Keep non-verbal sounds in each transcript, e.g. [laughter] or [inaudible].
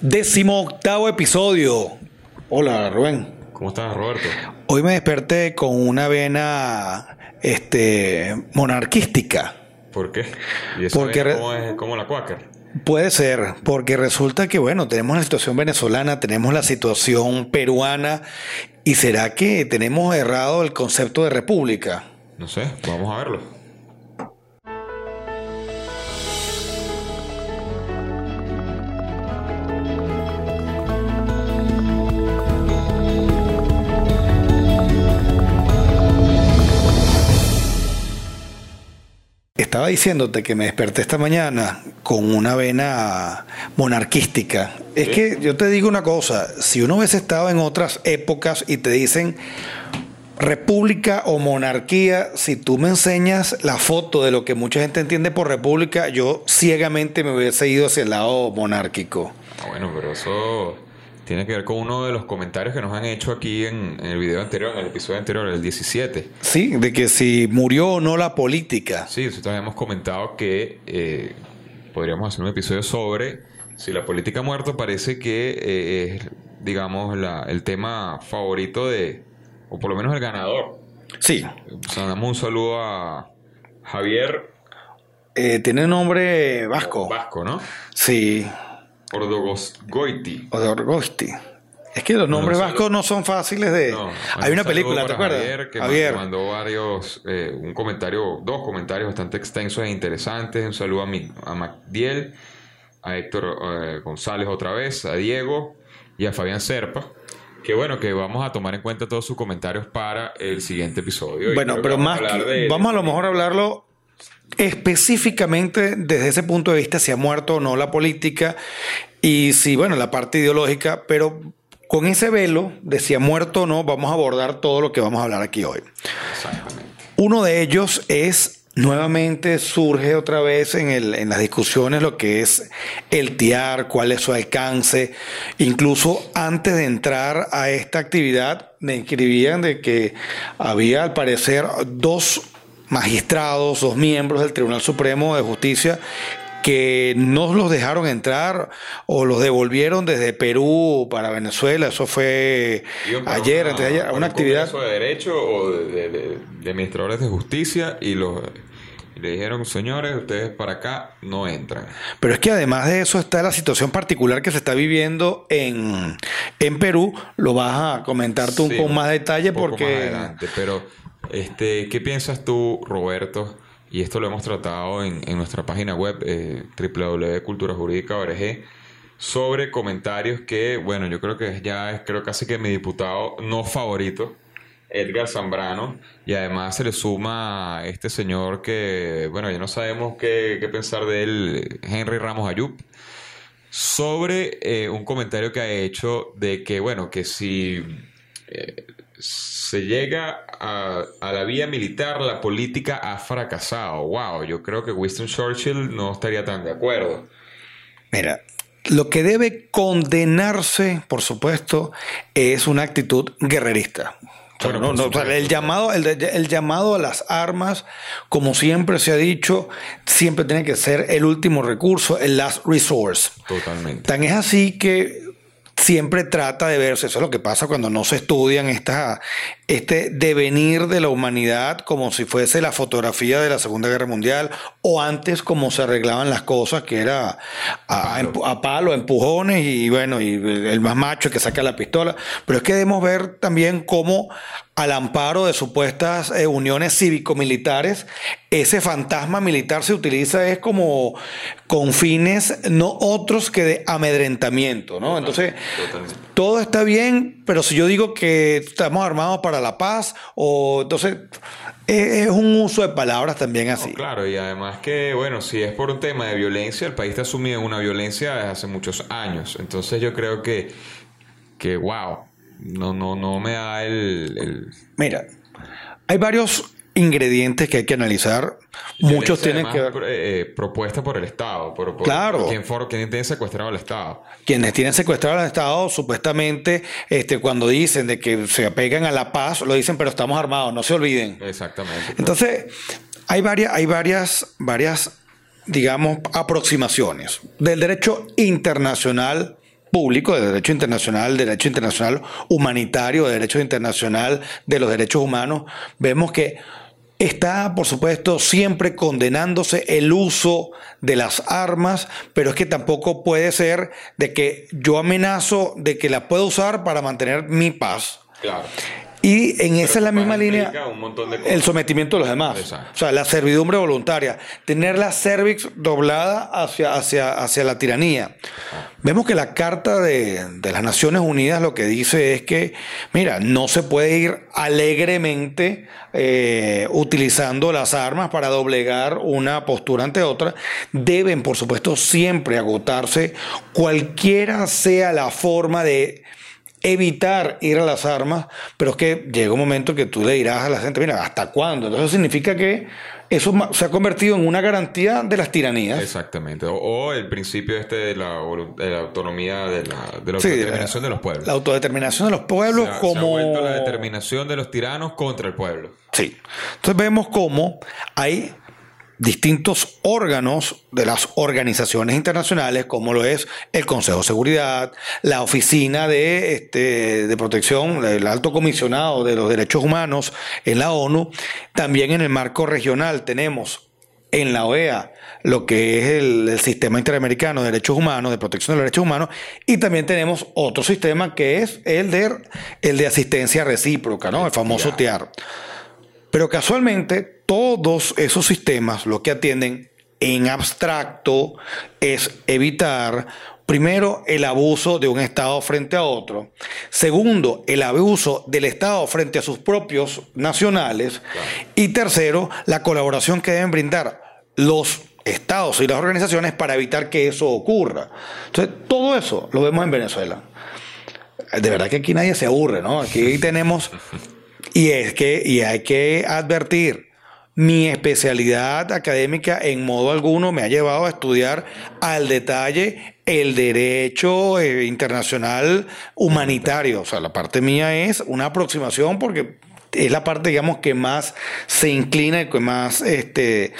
Décimo octavo episodio. Hola, Rubén. ¿Cómo estás, Roberto? Hoy me desperté con una vena este, monarquística. ¿Por qué? ¿Y Porque cómo es como la Quaker? Puede ser, porque resulta que, bueno, tenemos la situación venezolana, tenemos la situación peruana, y será que tenemos errado el concepto de república. No sé, vamos a verlo. Estaba diciéndote que me desperté esta mañana con una vena monarquística. Es que yo te digo una cosa, si uno hubiese estado en otras épocas y te dicen república o monarquía, si tú me enseñas la foto de lo que mucha gente entiende por república, yo ciegamente me hubiese ido hacia el lado monárquico. Ah, bueno, pero eso tiene que ver con uno de los comentarios que nos han hecho aquí en, en el video anterior, en el episodio anterior, el 17. Sí, de que si murió o no la política. Sí, nosotros habíamos comentado que eh, podríamos hacer un episodio sobre si la política ha muerto. Parece que eh, es, digamos, la- el tema favorito de, o por lo menos el ganador. Sí, O sea, damos un saludo a Javier eh, tiene nombre vasco. Vasco, ¿no? Sí, Ordogosgoiti. o de Orgosti. Es que los nombres no, vascos no son fáciles de... No, Hay una película, ¿te acuerdas? Javier, que Javier. mandó varios, eh, un comentario, dos comentarios bastante extensos e interesantes. Un saludo a, mi, a Macdiel, a Héctor eh, González otra vez, a Diego y a Fabián Serpa. Que bueno, que vamos a tomar en cuenta todos sus comentarios para el siguiente episodio. Bueno, pero vamos más a que- vamos a lo mejor a hablarlo específicamente desde ese punto de vista, si ha muerto o no la política y si, bueno, la parte ideológica, pero con ese velo de si ha muerto o no, vamos a abordar todo lo que vamos a hablar aquí hoy. Uno de ellos es, nuevamente surge otra vez en, el- en las discusiones lo que es el TIAR, cuál es su alcance. Incluso antes de entrar a esta actividad, me escribían de que había al parecer dos magistrados, dos miembros del Tribunal Supremo de Justicia que no los dejaron entrar o los devolvieron desde Perú para Venezuela. Eso fue ayer, una- antes de ayer, una un actividad. de derecho o de, de- de- de administradores de justicia y los le dijeron, señores, ustedes para acá no entran. Pero es que además de eso está la situación particular que se está viviendo en, en Perú. Lo vas a comentar tú Sí, con más detalle un poco porque... más adelante, pero este, ¿qué piensas tú, Roberto? Y esto lo hemos tratado en, nuestra página web eh, www.culturajurídica.org sobre comentarios que, bueno, yo creo que ya es creo casi que mi diputado no favorito, Edgar Zambrano, y además se le suma este señor que, bueno, ya no sabemos qué, qué pensar de él, Henry Ramos Ayub, sobre eh, un comentario que ha hecho de que, bueno, que si eh, se llega a, a la vía militar, la política ha fracasado. Wow, yo creo que Winston Churchill no estaría tan de acuerdo. Mira, lo que debe condenarse, por supuesto, es una actitud guerrerista. Bueno, no, por no, o sea, supuesto. el, llamado, el, el llamado a las armas, como siempre se ha dicho, siempre tiene que ser el último recurso, el last resource. Totalmente. Tan es así que siempre trata de verse, eso es lo que pasa cuando no se estudian esta, este devenir de la humanidad como si fuese la fotografía de la Segunda Guerra Mundial o antes como se arreglaban las cosas, que era a, a palo. a empujones y bueno, y el más macho que saca la pistola. Pero es que debemos ver también cómo al amparo de supuestas eh, uniones cívico-militares, ese fantasma militar se utiliza es como con fines no otros que de amedrentamiento, ¿no? Entonces, Totalmente. todo está bien, pero si yo digo que estamos armados para la paz, o entonces es, es un uso de palabras también así. No, claro, y además que, bueno, si es por un tema de violencia, el país está sumido en una violencia desde hace muchos años. Entonces yo creo que, que wow, no, no, no me da el... el- Mira, hay varios ingredientes que hay que analizar. Muchos tienen que ver. eh, eh, propuesta por el Estado, por, por- Claro. for- tiene secuestrado al Estado. Quienes tienen secuestrado al Estado, supuestamente, este, cuando dicen de que se apegan a la paz, lo dicen, pero estamos armados, no se olviden. Exactamente. Entonces, hay varias, hay varias, varias digamos, aproximaciones del derecho internacional público, del derecho internacional, derecho internacional humanitario, de derecho internacional de los derechos humanos, vemos que está, por supuesto, siempre condenándose el uso de las armas, pero es que tampoco puede ser de que yo amenazo de que la puedo usar para mantener mi paz. Claro. Y en esa es la misma línea el sometimiento de los demás. Exacto. O sea, la servidumbre voluntaria, tener la cervix doblada hacia, hacia, hacia la tiranía. Vemos que la Carta de, de las Naciones Unidas lo que dice es que, mira, no se puede ir alegremente eh, utilizando las armas para doblegar una postura ante otra. Deben, por supuesto, siempre agotarse cualquiera sea la forma de evitar ir a las armas, pero es que llega un momento que tú le dirás a la gente, mira, ¿hasta cuándo? Entonces significa que eso se ha convertido en una garantía de las tiranías. Exactamente. O, o el principio este de la, de la autonomía, de la, de la Sí, autodeterminación de los pueblos. La autodeterminación de los pueblos Se ha- se ha como... vuelto la determinación de los tiranos contra el pueblo. Sí. Entonces vemos cómo hay distintos órganos de las organizaciones internacionales, como lo es el Consejo de Seguridad, la Oficina de, este, de Protección, el Alto Comisionado de los Derechos Humanos en la ONU. También en el marco regional tenemos en la OEA lo que es el, el Sistema Interamericano de Derechos Humanos, de Protección de los Derechos Humanos, y también tenemos otro sistema que es el de, el de asistencia recíproca, ¿no? el famoso TIAR. Pero casualmente todos esos sistemas lo que atienden en abstracto es evitar, primero, el abuso de un Estado frente a otro. Segundo, el abuso del Estado frente a sus propios nacionales. Y tercero, la colaboración que deben brindar los estados y las organizaciones para evitar que eso ocurra. Entonces, todo eso lo vemos en Venezuela. De verdad que aquí nadie se aburre, ¿no? Aquí [laughs] tenemos y es que, y hay que advertir, mi especialidad académica en modo alguno me ha llevado a estudiar al detalle el derecho eh, internacional humanitario. O sea, la parte mía es una aproximación porque es la parte, digamos, que más se inclina y que más este,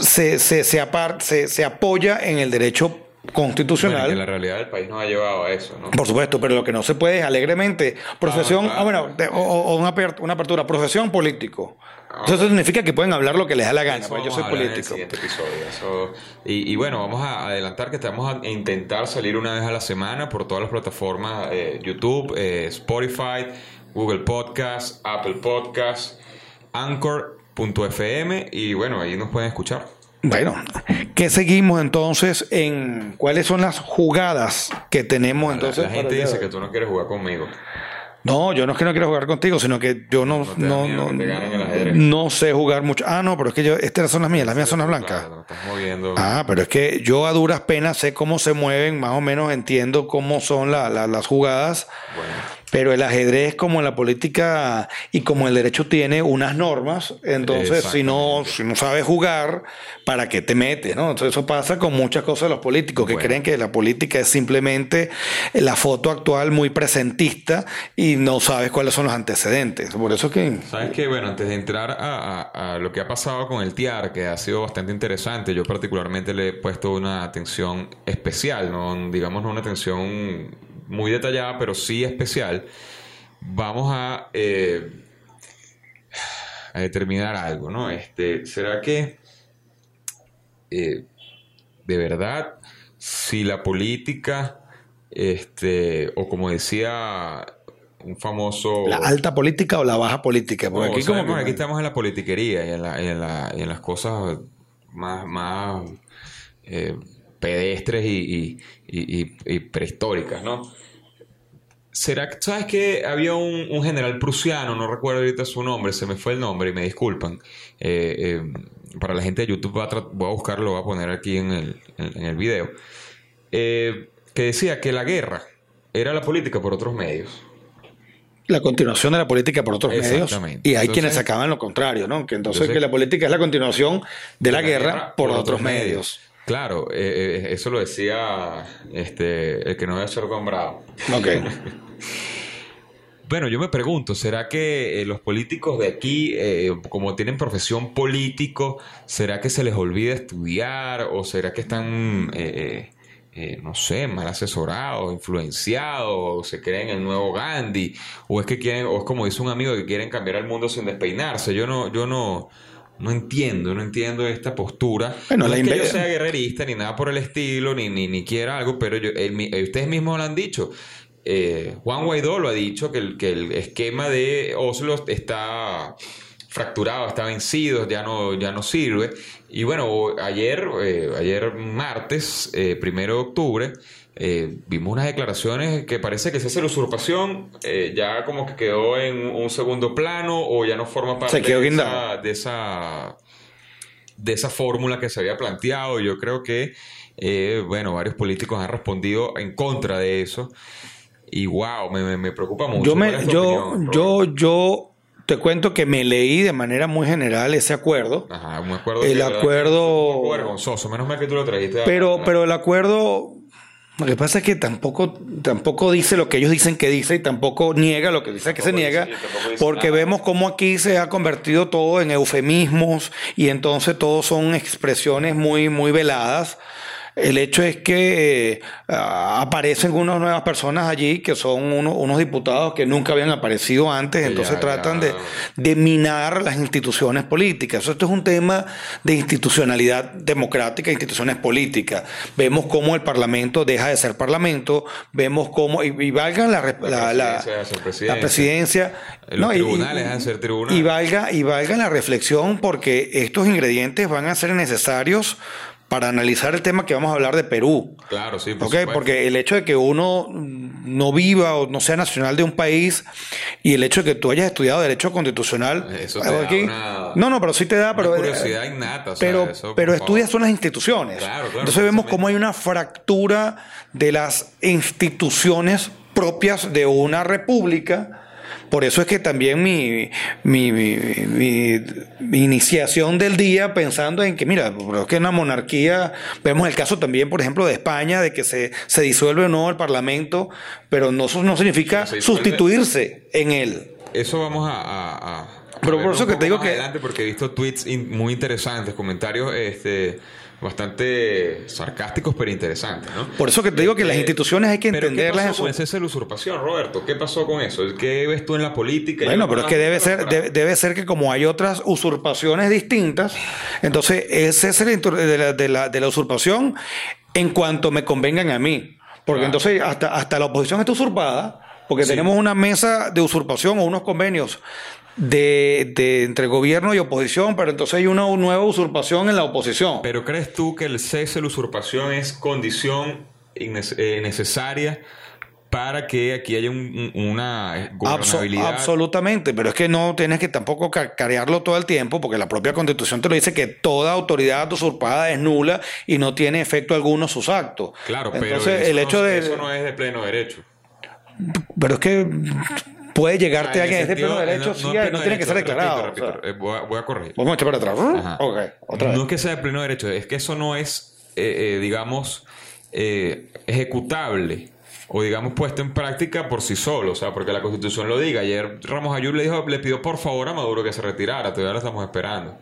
se, se, se, se- se apoya en el derecho constitucional. Bueno, que la realidad del país nos ha llevado a eso, ¿no? Por supuesto, pero lo que no se puede es alegremente. Profesión, claro. ah, bueno, o, o una, aper- una apertura, profesión político. Eso significa que pueden hablar lo que les da la gana, pues yo soy en el político. siguiente episodio. Eso- y, y bueno, vamos a adelantar que estamos a intentar salir una vez a la semana por todas las plataformas, eh, YouTube, eh, Spotify, Google Podcast, Apple Podcast, Anchor.fm y bueno, ahí nos pueden escuchar. Bueno, ¿qué seguimos entonces en cuáles son las jugadas que tenemos La- entonces? la, gente dice que tú no quieres jugar conmigo. No, yo no es que no quiero jugar contigo, sino que yo no, no sé jugar mucho. Ah, no, pero es que yo, estas son las mías, las mías son las blancas. Claro, estás moviendo. Ah, pero es que yo a duras penas sé cómo se mueven, más o menos entiendo cómo son la- la- las jugadas, Bueno, pero el ajedrez como la política y como el derecho tiene unas normas, entonces si no, si no sabes jugar, ¿para qué te metes? ¿no? Entonces eso pasa con muchas cosas de los políticos, que Bueno. creen que la política es simplemente la foto actual muy presentista y no sabes cuáles son los antecedentes. Por eso que... Sabes que, bueno, antes de entrar a, a- a lo que ha pasado con el TIAR, que ha sido bastante interesante, yo particularmente le he puesto una atención especial, no digamos no una atención muy detallada, pero sí especial. Vamos a, eh, determinar algo, ¿no? Este, ¿será que eh, de verdad, si la política, este, o como decía un famoso La alta política o la baja política. Porque no, aquí como sabemos, que- aquí estamos en la politiquería y en, la- y en la- y en las cosas más, más eh, pedestres y, prehistóricas, ¿no? ¿Será que, sabes que había un, un general prusiano, no recuerdo ahorita su nombre, se me fue el nombre y me disculpan. Eh, eh, para la gente de YouTube voy a, voy a buscarlo, lo voy a poner aquí en el, en, en el video. Que decía que la guerra era la política por otros medios. La continuación de la política por otros medios y hay Entonces- quienes sacaban lo contrario, ¿no? Que entonces, Entonces- que la política es la continuación de la, guerra, por, otros medios. Claro, eh, eh, eso lo decía este, el que no debe ser nombrado. Ok. [laughs] bueno, yo me pregunto, ¿será que eh, los políticos de aquí, eh, como tienen profesión político, ¿será que se les olvida estudiar o será que están, eh, no sé, mal asesorados, influenciados, o se creen el nuevo Gandhi, o es que quieren, o es como dice un amigo que quieren cambiar el mundo sin despeinarse? Yo no, yo no, no entiendo, no entiendo esta postura. no es que yo sea guerrerista ni nada por el estilo, ni, ni, ni quiera algo, pero yo, ustedes mismos lo han dicho. Eh, Juan Guaidó lo ha dicho, que el, que el esquema de Oslo está fracturado, está vencido, ya no, ya no sirve. Y bueno, ayer, eh, ayer martes, eh, primero de octubre, vimos unas declaraciones que parece que se hace la usurpación, ya como que quedó en un segundo plano o ya no forma parte de, esa, de, esa, de esa fórmula que se había planteado. Yo creo que, bueno, varios políticos han respondido en contra de eso. Y wow, me, me, preocupa mucho. Yo, me, yo, yo, yo te cuento que me leí de manera muy general ese acuerdo. Ajá, un acuerdo. El acuerdo. Un vergonzoso, menos mal que tú lo trajiste. Pero, pero el acuerdo. Lo que pasa es que tampoco, tampoco dice lo que ellos dicen que dice y tampoco niega lo que dice que se niega, porque vemos cómo aquí se ha convertido todo en eufemismos y entonces todo son expresiones muy, muy veladas. El hecho es que ah, aparecen unas nuevas personas allí que son unos diputados que nunca habían aparecido antes, entonces tratan De, minar las instituciones políticas. Esto es un tema de institucionalidad democrática, instituciones políticas. Vemos cómo el Parlamento deja de ser Parlamento, vemos cómo, y, valga la, la, presidencia, los tribunales ser tribunales. Y valga, y valga la reflexión porque estos ingredientes van a ser necesarios para analizar el tema que vamos a hablar de Perú. Claro, sí. Por Porque el hecho de que uno no viva o no sea nacional de un país y el hecho de que tú hayas estudiado derecho constitucional. Eso te da no, no, pero sí te da. Pero, curiosidad innata. pero pero estudias son las instituciones. Claro, claro, Entonces vemos cómo hay una fractura de las instituciones propias de una república por eso es que también mi, mi, mi, iniciación del día pensando en que, mira, es que en la monarquía, vemos el caso también, por ejemplo, de España, de que se, se disuelve o no el Parlamento, pero no, no significa sustituirse en él. Eso vamos a... pero por eso que te digo que... Adelante porque he visto tweets muy interesantes, comentarios... este bastante sarcásticos pero interesantes, ¿no? Por eso que te digo que las este, instituciones hay que entenderlas. ¿qué pasó con esa usurpación, Roberto? ¿Qué pasó con eso? ¿Qué ves tú en la política? Bueno, pero es que debe ser, debe, ser que como hay otras usurpaciones distintas, entonces ese es el de la, de la, de la usurpación en cuanto me convengan a mí. Porque entonces hasta, hasta la oposición está usurpada, porque tenemos una mesa de usurpación o unos convenios de, de, entre gobierno y oposición, pero entonces hay una nueva usurpación en la oposición. Pero ¿crees tú que el cese de la usurpación es condición eh, necesaria para que aquí haya una gobernabilidad? absolutamente, pero es que no tienes que tampoco carearlo todo el tiempo, porque la propia constitución te lo dice que toda autoridad usurpada es nula y no tiene efecto alguno sus actos. Claro, pero el hecho de... eso no es de pleno derecho. Pero es que puede llegarte a alguien de pleno derecho, sí, no, tiene que ser declarado. Eh, voy, a, corregir. Vamos a echar para atrás. otra vez. No es que sea de pleno derecho, es que eso no es, eh, eh, digamos, ejecutable o digamos puesto en práctica por sí solo, o sea, porque la Constitución lo diga. Ayer Ramos Ayub le dijo, le pidió por favor a Maduro que se retirara, todavía lo estamos esperando.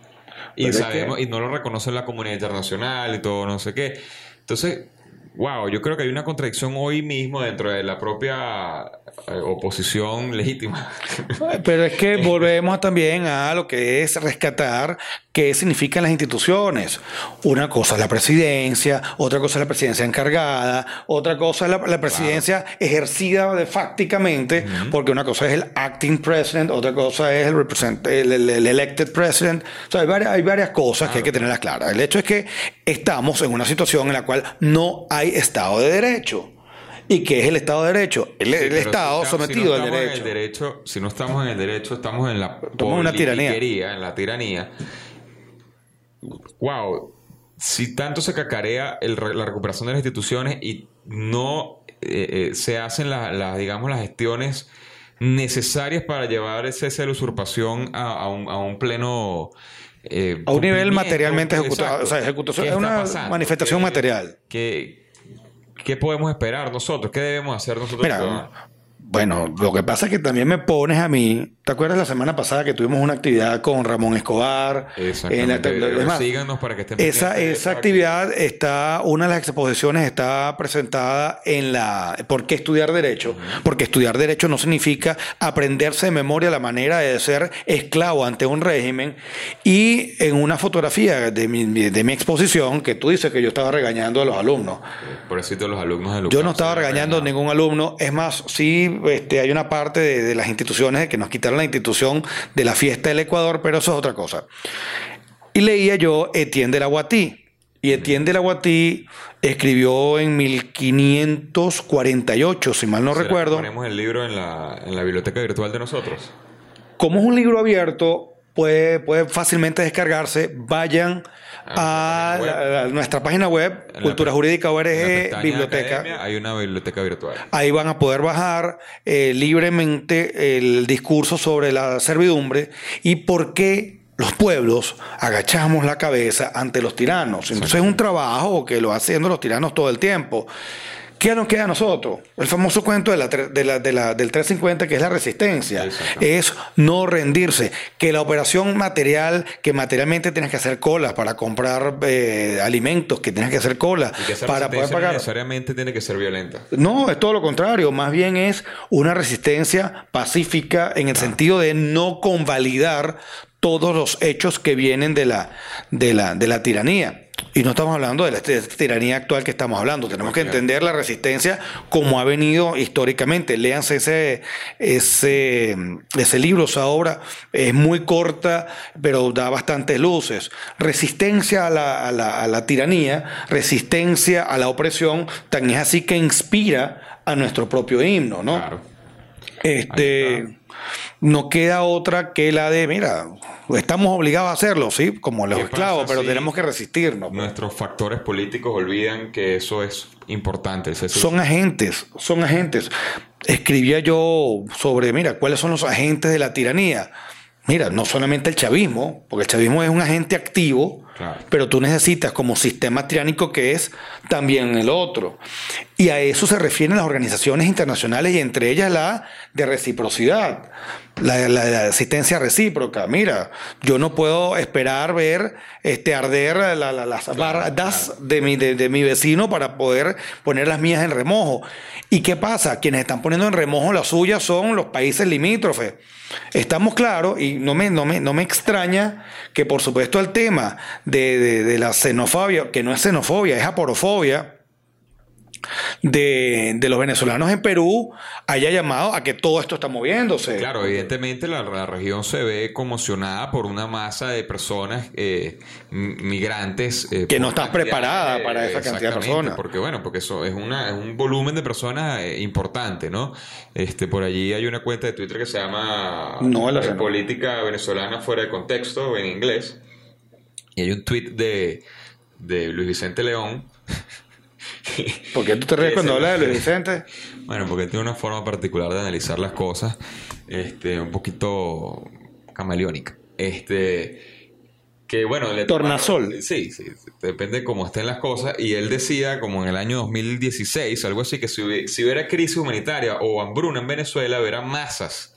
Y sabemos, y no lo reconoce la comunidad internacional y todo, no sé qué. Entonces, wow, yo creo que hay una contradicción hoy mismo dentro de la propia eh, oposición legítima. Pero es que [laughs] volvemos también a lo que es rescatar qué significan las instituciones. Una cosa es la presidencia, otra cosa es la presidencia encargada, otra cosa es la, presidencia ejercida de fácticamente, porque una cosa es el acting president, otra cosa es el, el, elected president. O sea, hay varias, hay varias cosas que hay que tenerlas claras. El hecho es que estamos en una situación en la cual no hay Estado de Derecho. ¿Y qué es el Estado de Derecho? El, Estado sometido al derecho. derecho. Si no estamos en el derecho, estamos en la una tiranía. En la tiranía. Wow. Si tanto se cacarea la recuperación de las instituciones y no eh, eh, se hacen las, digamos, las gestiones necesarias para llevar ese cese de la usurpación a, un, pleno... Eh, a un nivel materialmente ejecutado. O sea, ejecución es una manifestación material. Que, ¿Qué podemos esperar nosotros? ¿Qué debemos hacer nosotros? Mira, Bueno, lo que pasa es que también me pones a mí. ¿Te acuerdas la semana pasada que tuvimos una actividad con Ramón Escobar? Exactamente. Síganos para que estén Esa, esa actividad está, una de las exposiciones está presentada en la. ¿Por qué estudiar Derecho? Porque estudiar Derecho no significa aprenderse de memoria la manera de ser esclavo ante un régimen. Y en una fotografía de mi, de mi exposición, que tú dices que yo estaba regañando a los alumnos. Por eso los alumnos de Yo no estaba regañando a ningún alumno. Es más, sí este, hay una parte de, las instituciones que nos quitaron la institución de la fiesta del Ecuador, pero eso es otra cosa. Y leía yo Etienne de la Guatí. Y Etienne de la Guatí escribió en 1548, si mal no recuerdo. Ponemos el libro en la, en la biblioteca virtual de nosotros. Como es un libro abierto, puede, puede fácilmente descargarse. Vayan a, nuestra página web, Cultura Jurídica ORG, Biblioteca. hay una biblioteca virtual. Ahí van a poder bajar eh, libremente el discurso sobre la servidumbre y por qué los pueblos agachamos la cabeza ante los tiranos. Entonces es un trabajo que lo haciendo los tiranos todo el tiempo. ¿Qué nos queda a nosotros? El famoso cuento de la, del 350, que es la resistencia. Es no rendirse. Que la operación material, que materialmente tienes que hacer colas para comprar eh, alimentos, que tienes que hacer colas para poder pagar. necesariamente tiene que ser violenta. No, es todo lo contrario. Más bien es una resistencia pacífica en el sentido de no convalidar todos los hechos que vienen de la, de la, de la tiranía. Y no estamos hablando de la tiranía actual que estamos hablando. Tenemos que entender la resistencia como ha venido históricamente. Léanse ese, ese, ese libro, esa obra. Es muy corta, pero da bastantes luces. Resistencia a la, a la, a la tiranía, resistencia a la opresión, tan es así que inspira a nuestro propio himno, ¿no? Claro. Este no queda otra que la de, mira, estamos obligados a hacerlo, sí, como los esclavos, pero tenemos que resistirnos. Pues. Nuestros factores políticos olvidan que eso es importante. son agentes, son agentes. Escribía yo sobre, mira, cuáles son los agentes de la tiranía. Mira, no solamente el chavismo, porque el chavismo es un agente activo, pero tú necesitas como sistema tiránico que es también el otro. Y a eso se refieren las organizaciones internacionales y entre ellas la de reciprocidad, la, asistencia recíproca. Mira, yo no puedo esperar ver este, arder las barras de mi, de, mi vecino para poder poner las mías en remojo. ¿Y qué pasa? Quienes están poniendo en remojo las suyas son los países limítrofes. Estamos claros y no me, no me, no me extraña que por supuesto el tema de, la xenofobia, que no es xenofobia, es aporofobia, de, los venezolanos en Perú haya llamado a que todo esto está moviéndose. Claro, evidentemente la, región se ve conmocionada por una masa de personas eh, migrantes. Eh, que no estás preparada para esa cantidad de personas. Porque bueno, porque eso es, una, es un volumen de personas eh, importante, ¿no? Este, por allí hay una cuenta de Twitter que se llama Política Venezolana Fuera de Contexto en inglés. Y hay un tweet de, de Luis Vicente León [laughs] [laughs] ¿Por qué tú te ríes cuando hablas de Luis Vicente? Bueno, porque tiene una forma particular de analizar las cosas, este, un poquito camaleónica. Este, que bueno, le Tornasol. sí, sí, depende de cómo estén las cosas. Y él decía, como en el año 2016, algo así, que si, hubiera crisis humanitaria o hambruna en Venezuela, verán masas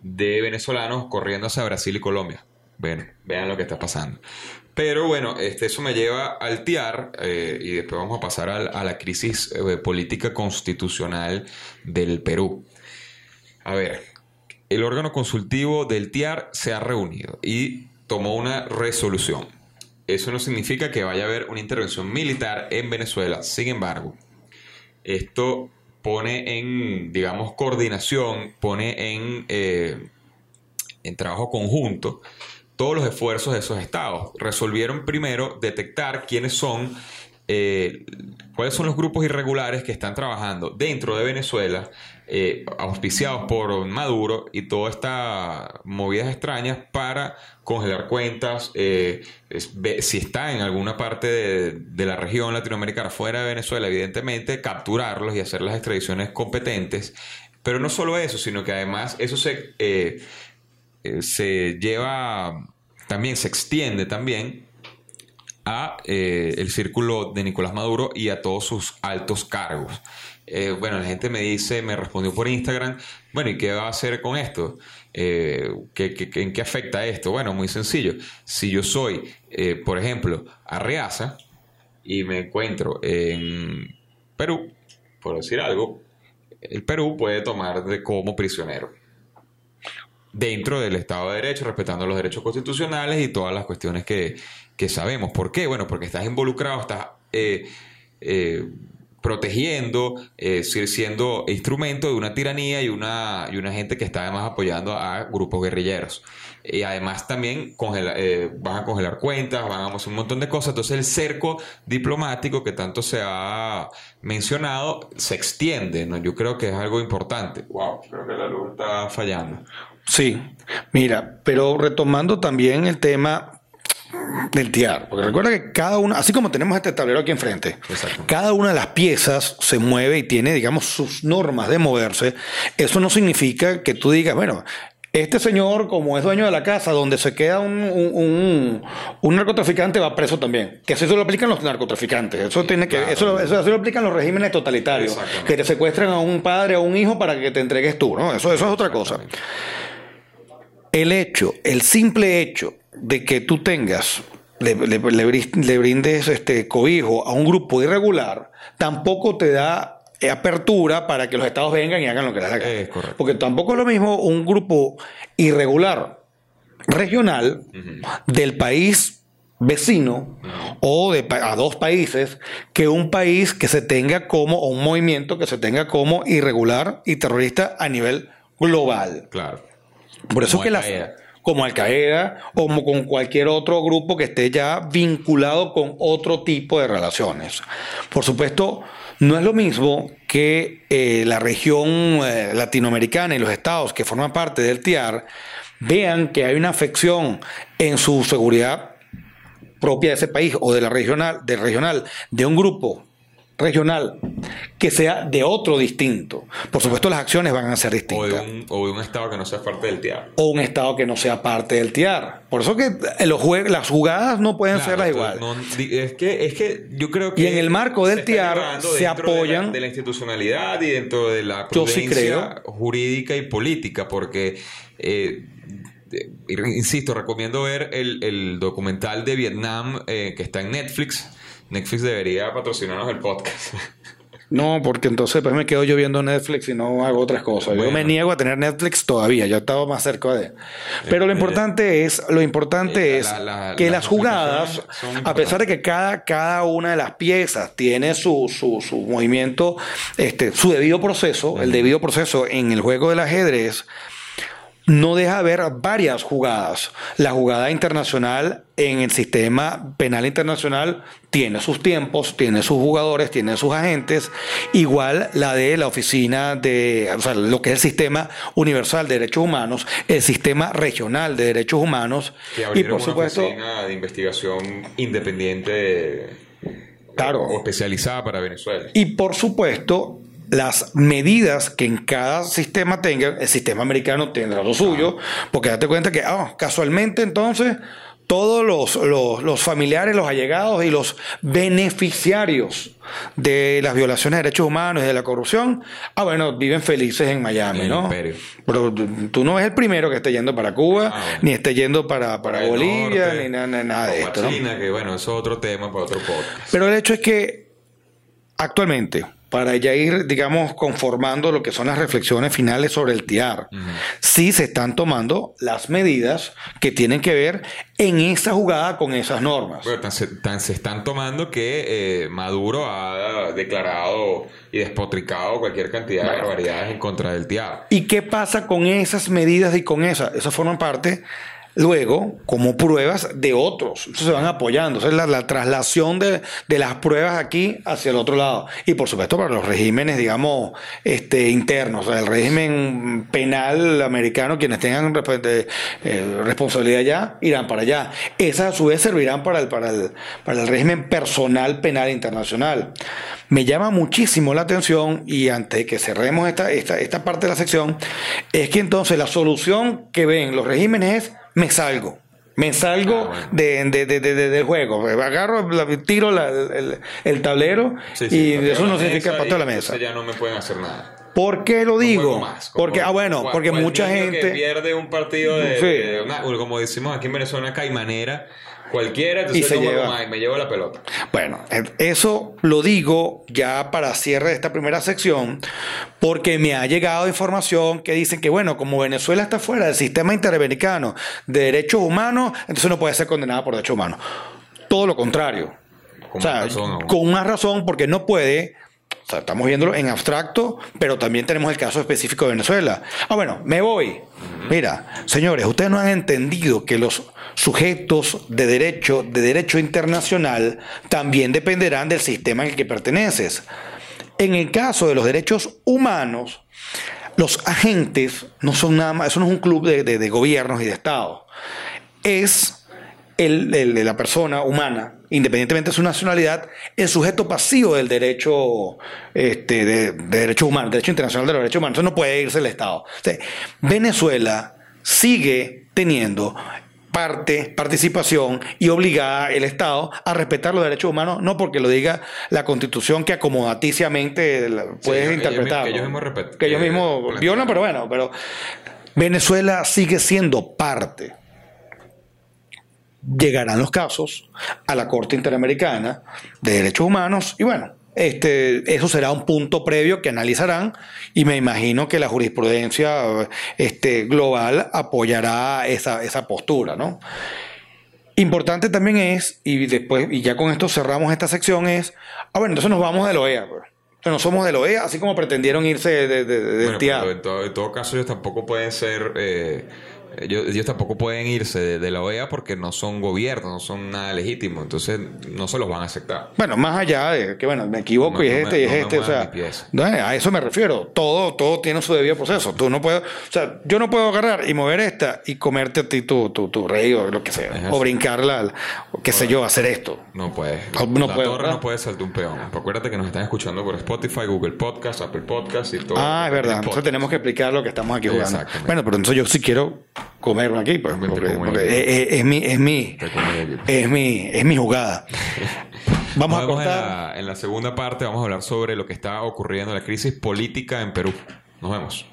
de venezolanos corriendo hacia Brasil y Colombia. Ven, vean lo que está pasando. Pero bueno, este, eso me lleva al TIAR eh, y después vamos a pasar a, la crisis eh, política constitucional del Perú. A ver, el órgano consultivo del TIAR se ha reunido y tomó una resolución. Eso no significa que vaya a haber una intervención militar en Venezuela. Sin embargo, esto pone en, digamos, coordinación, pone en, eh, en trabajo conjunto todos los esfuerzos de esos estados. Resolvieron primero detectar quiénes son, eh, cuáles son los grupos irregulares que están trabajando dentro de Venezuela, eh, auspiciados por Maduro y todas estas movidas extrañas para congelar cuentas, eh, si está en alguna parte de, la región latinoamericana fuera de Venezuela, evidentemente, capturarlos y hacer las extradiciones competentes. Pero no solo eso, sino que además eso se se lleva también se extiende también a eh, el círculo de Nicolás Maduro y a todos sus altos cargos. eh, bueno, la gente me dice, me respondió por Instagram, bueno, ¿y qué va a hacer con esto? Eh, en qué afecta esto? Bueno, muy sencillo. Si yo soy, eh, por ejemplo, Arreaza y me encuentro en Perú, por decir algo, el Perú puede tomar de como prisionero dentro del Estado de Derecho, respetando los derechos constitucionales y todas las cuestiones que, que sabemos. ¿Por qué? Bueno, porque estás involucrado, estás eh, eh, protegiendo, eh, siendo instrumento de una tiranía y una, y una gente que está además apoyando a grupos guerrilleros. Y además también van a congelar cuentas, van a hacer un montón de cosas. Entonces el cerco diplomático que tanto se ha mencionado se extiende. ¿no? Yo creo que es algo importante. Wow, creo que la luz está fallando. Sí, mira, pero retomando también el tema del tiar, porque recuerda que cada una, así como tenemos este tablero aquí enfrente, cada una de las piezas se mueve y tiene, digamos, sus normas de moverse. Eso no significa que tú digas, bueno, este señor, como es dueño de la casa, donde se queda un, un, narcotraficante, va preso también. Que así se lo aplican los narcotraficantes. Eso tiene que, eso, eso así lo aplican los regímenes totalitarios. Que te secuestran a un padre o un hijo para que te entregues tú, ¿no? Eso, eso es otra cosa. El hecho, el simple hecho de que tú tengas, le, brindes este cobijo a un grupo irregular, tampoco te da apertura para que los estados vengan y hagan lo que les la Porque tampoco es lo mismo un grupo irregular regional del país vecino o de a dos países que un país que se tenga como o un movimiento que se tenga como irregular y terrorista a nivel global. Claro. Por eso que la como Al Qaeda o como con cualquier otro grupo que esté ya vinculado con otro tipo de relaciones. Por supuesto, no es lo mismo que eh, la región eh, latinoamericana y los estados que forman parte del TIAR vean que hay una afección en su seguridad propia de ese país o de la regional, del regional, de un grupo regional que sea de otro distinto. Por supuesto, las acciones van a ser distintas. O de un, Estado que no sea parte del TIAR. O un Estado que no sea parte del TIAR. Por eso que los las jugadas no pueden ser las igual. es, que, es que yo creo que... Y en el marco del TIAR se apoyan... De la, institucionalidad y dentro de la prudencia jurídica y política, porque... Eh, insisto, recomiendo ver el, documental de Vietnam eh, que está en Netflix, Netflix debería patrocinarnos el podcast. [laughs] No, porque entonces pues me quedo yo viendo Netflix y no hago otras cosas. Yo me niego a tener Netflix todavía, yo estaba más cerca de. Pero lo eh, importante es, lo importante eh, es que las jugadas, a pesar de que cada, cada una de las piezas tiene su, su, su movimiento, este, su debido proceso, el debido proceso en el juego del ajedrez, no deja de ver varias jugadas. La jugada internacional en el sistema penal internacional tiene sus tiempos, tiene sus jugadores, tiene sus agentes, igual la de la oficina de, o sea, lo que es el sistema universal de derechos humanos, el sistema regional de derechos humanos y por supuesto oficina de investigación independiente claro, o especializada para Venezuela. Y por supuesto las medidas que en cada sistema tenga, el sistema americano tendrá lo suyo, porque date cuenta que ah, casualmente entonces todos los, los, familiares, los allegados y los beneficiarios de las violaciones de derechos humanos y de la corrupción, ah, bueno, viven felices en Miami, ¿no? Pero tú no es el primero que esté yendo para Cuba, ah, ni esté yendo para, para Bolivia, ni nada, de esto. China, que bueno, eso es otro tema para otro podcast. Pero el hecho es que actualmente, para ya ir, digamos, conformando lo que son las reflexiones finales sobre el TIAR. Sí se están tomando las medidas que tienen que ver en esa jugada con esas normas. Bueno, tan se, están tomando que eh, Maduro ha declarado y despotricado cualquier cantidad de barbaridades en contra del TIAR. ¿Y qué pasa con esas medidas y con esas? Esas forman parte luego como pruebas de otros. se van apoyando. es la, traslación de, las pruebas aquí hacia el otro lado. Y por supuesto para los regímenes, digamos, este, internos. el régimen penal americano, quienes tengan eh, responsabilidad ya, irán para allá. Esas a su vez servirán para el, para el, para el régimen personal penal internacional. Me llama muchísimo la atención y antes de que cerremos esta, esta, esta parte de la sección, es que entonces la solución que ven los regímenes es me salgo. Me salgo Ah, bueno. de, de- de- de- de- del juego. Agarro, la- tiro la- el, el tablero Sí, sí, y eso no significa mesa pateo la mesa. entonces ya no me pueden hacer nada. ¿Por qué lo digo? más, porque, ah, bueno, porque mucha que gente. pierde un partido de, Sí. de una- como decimos aquí en Venezuela, una caimanera cualquiera, entonces Y se no lleva. me llevo la pelota. Bueno, eh, eso lo digo ya para cierre de esta primera sección, porque me ha llegado información que dicen que, bueno, como Venezuela está fuera del sistema interamericano de derechos humanos, entonces no puede ser condenada por derechos humanos. Todo lo contrario. Con o sea, más razón aún. con más razón, porque no puede. O sea, estamos viéndolo en abstracto, pero también tenemos el caso específico de Venezuela. Ah, bueno, me voy. Mira, señores, ustedes no han entendido que los sujetos de derecho, de derecho internacional, también dependerán del sistema en el que perteneces. En el caso de los derechos humanos, los agentes no son nada más, eso no es un club de, de- de gobiernos y de estados. Es el, el- la persona humana, independientemente de su nacionalidad, el sujeto pasivo del derecho, este, de, de derechos humanos, derecho internacional de los derechos humanos. Eso no puede irse el Estado. Venezuela sigue teniendo parte, participación y obligada el Estado a respetar los derechos humanos, no porque lo diga la Constitución que acomodaticiamente puedes interpretar. que ellos mismos Que ellos mismos violan, pero bueno, pero Venezuela sigue siendo parte llegarán los casos a la Corte Interamericana de Derechos Humanos y bueno, este, eso será un punto previo que analizarán y me imagino que la jurisprudencia este, global apoyará esa, esa postura, ¿no? Importante también es, y después, y ya con esto cerramos esta sección, es, ah, bueno, entonces nos vamos de la OEA. pues. No somos de la OEA, así como pretendieron irse de, de, de- del Bueno, TIA. pero en todo, en todo caso ellos tampoco pueden ser... eh, ellos, ellos tampoco pueden irse de, de la OEA porque no son gobiernos, no son nada legítimo, entonces no se los van a aceptar. Bueno, más allá de que, bueno, me equivoco No, y es no me- este y es no me este, o sea, no, a eso me refiero. Todo, todo tiene su debido proceso. Tú no puedes, o sea, yo no puedo agarrar y mover esta y comerte a ti tu, tu, tu rey o lo que sea, Ajá. o brincarla, o qué sé yo, hacer esto. No puede. No, no la puede, torre ¿verdad? no puede saltar un peón. Acuérdate que nos están escuchando por Spotify, Google Podcast, Apple Podcast y todo. Ah, es verdad. Entonces tenemos que explicar lo que estamos aquí jugando. Bueno, pero entonces yo sí quiero comerme aquí, pues, porque, porque es, mi, es mi, es mi, es mi jugada. [laughs] Vamos a en cortar. la, en la segunda parte, vamos a hablar sobre lo que está ocurriendo, la crisis política en Perú. Nos vemos.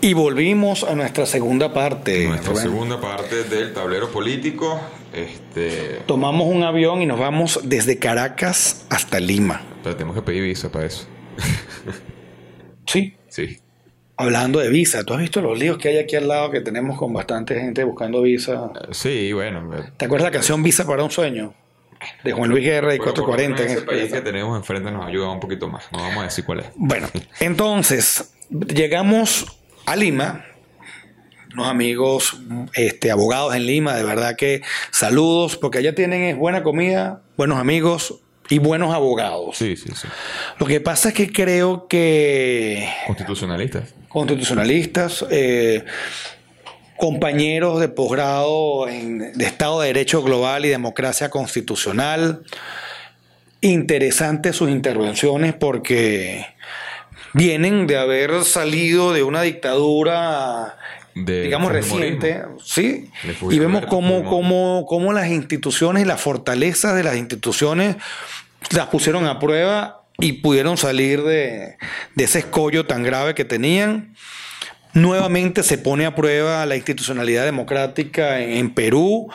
Y volvimos a nuestra segunda parte. Nuestra Rubén. segunda parte del tablero político. Este, Tomamos un avión y nos vamos desde Caracas hasta Lima. pero tenemos que pedir visa para eso. Sí. Sí. Hablando de visa, ¿tú has visto los líos que hay aquí al lado que tenemos con bastante gente buscando visa? Sí, bueno. ¿Te acuerdas la canción Visa para un sueño? De Juan Luis Guerra y lo 440. menos en ese país que tenemos enfrente nos ayuda un poquito más. No vamos a decir cuál es. Bueno, entonces llegamos a Lima. Unos amigos, este, abogados en Lima, de verdad que saludos, porque allá tienen buena comida, buenos amigos y buenos abogados. Sí, sí, sí. Lo que pasa es que creo que Constitucionalistas. constitucionalistas, eh, compañeros de posgrado en, de Estado de Derecho Global y Democracia Constitucional. Interesantes sus intervenciones porque vienen de haber salido de una dictadura, De digamos, reciente, ¿sí? Y vemos cómo, cómo, cómo las instituciones y las fortalezas de las instituciones las pusieron a prueba y pudieron salir de, de ese escollo tan grave que tenían. Nuevamente se pone a prueba la institucionalidad democrática en, Perú.